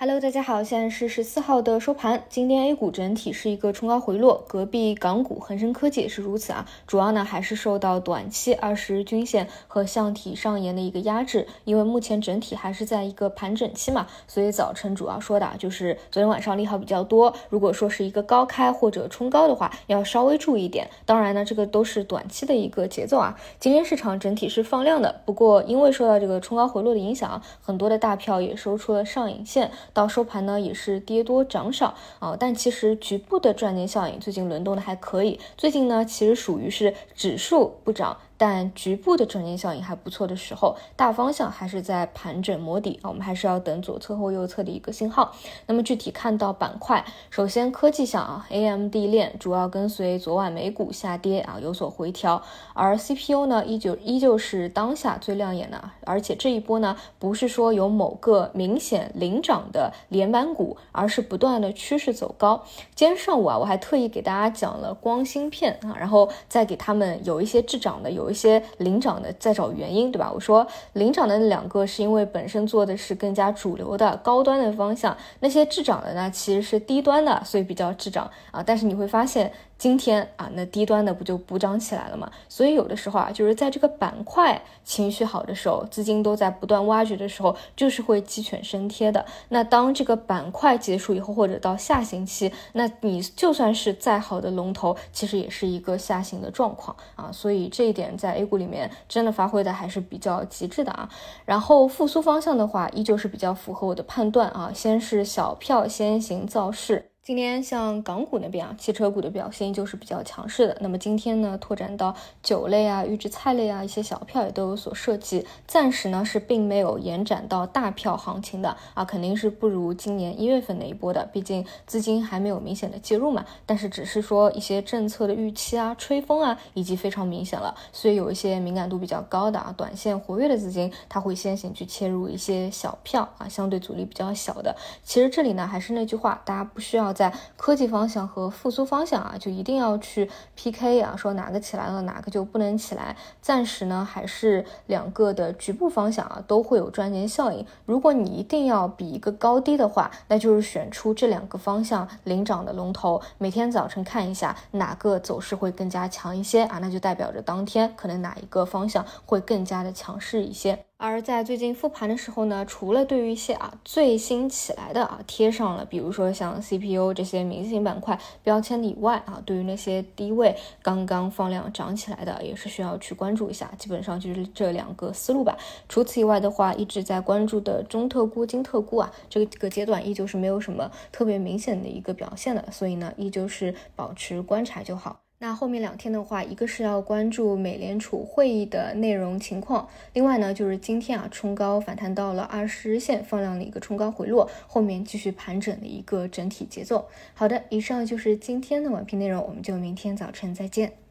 Hello，大家好，现在是十四号的收盘。今天 A 股整体是一个冲高回落，隔壁港股恒生科技也是如此啊。主要呢还是受到短期二十日均线和箱体上沿的一个压制，因为目前整体还是在一个盘整期嘛，所以早晨主要说的就是昨天晚上利好比较多。如果说是一个高开或者冲高的话，要稍微注意一点。当然呢，这个都是短期的一个节奏啊。今天市场整体是放量的，不过因为受到这个冲高回落的影响，很多的大票也收出了上影线。到收盘呢，也是跌多涨少啊，但其实局部的赚钱效应最近轮动的还可以。最近呢，其实属于是指数不涨。但局部的转间效应还不错的时候，大方向还是在盘整摸底啊，我们还是要等左侧或右侧的一个信号。那么具体看到板块，首先科技项啊，AMD 链主要跟随昨晚美股下跌啊有所回调，而 CPU 呢依旧依旧是当下最亮眼的，而且这一波呢不是说有某个明显领涨的连板股，而是不断的趋势走高。今天上午啊，我还特意给大家讲了光芯片啊，然后再给他们有一些滞涨的有。有一些领涨的在找原因，对吧？我说领涨的那两个是因为本身做的是更加主流的高端的方向，那些滞涨的呢其实是低端的，所以比较滞涨啊。但是你会发现。今天啊，那低端的不就补涨起来了吗？所以有的时候啊，就是在这个板块情绪好的时候，资金都在不断挖掘的时候，就是会鸡犬升天的。那当这个板块结束以后，或者到下行期，那你就算是再好的龙头，其实也是一个下行的状况啊。所以这一点在 A 股里面真的发挥的还是比较极致的啊。然后复苏方向的话，依旧是比较符合我的判断啊。先是小票先行造势。今天像港股那边啊，汽车股的表现就是比较强势的。那么今天呢，拓展到酒类啊、预制菜类啊一些小票也都有所涉及。暂时呢是并没有延展到大票行情的啊，肯定是不如今年一月份那一波的，毕竟资金还没有明显的介入嘛。但是只是说一些政策的预期啊、吹风啊，已经非常明显了。所以有一些敏感度比较高的啊、短线活跃的资金，它会先行去切入一些小票啊，相对阻力比较小的。其实这里呢还是那句话，大家不需要。在科技方向和复苏方向啊，就一定要去 PK 啊，说哪个起来了，哪个就不能起来。暂时呢，还是两个的局部方向啊，都会有赚钱效应。如果你一定要比一个高低的话，那就是选出这两个方向领涨的龙头，每天早晨看一下哪个走势会更加强一些啊，那就代表着当天可能哪一个方向会更加的强势一些。而在最近复盘的时候呢，除了对于一些啊最新起来的啊贴上了，比如说像 CPU 这些明星板块标签以外啊，对于那些低位刚刚放量涨起来的，也是需要去关注一下。基本上就是这两个思路吧。除此以外的话，一直在关注的中特估、金特估啊，这个阶段依旧是没有什么特别明显的一个表现的，所以呢，依旧是保持观察就好。那后面两天的话，一个是要关注美联储会议的内容情况，另外呢就是今天啊冲高反弹到了二十日线，放量的一个冲高回落，后面继续盘整的一个整体节奏。好的，以上就是今天的晚评内容，我们就明天早晨再见。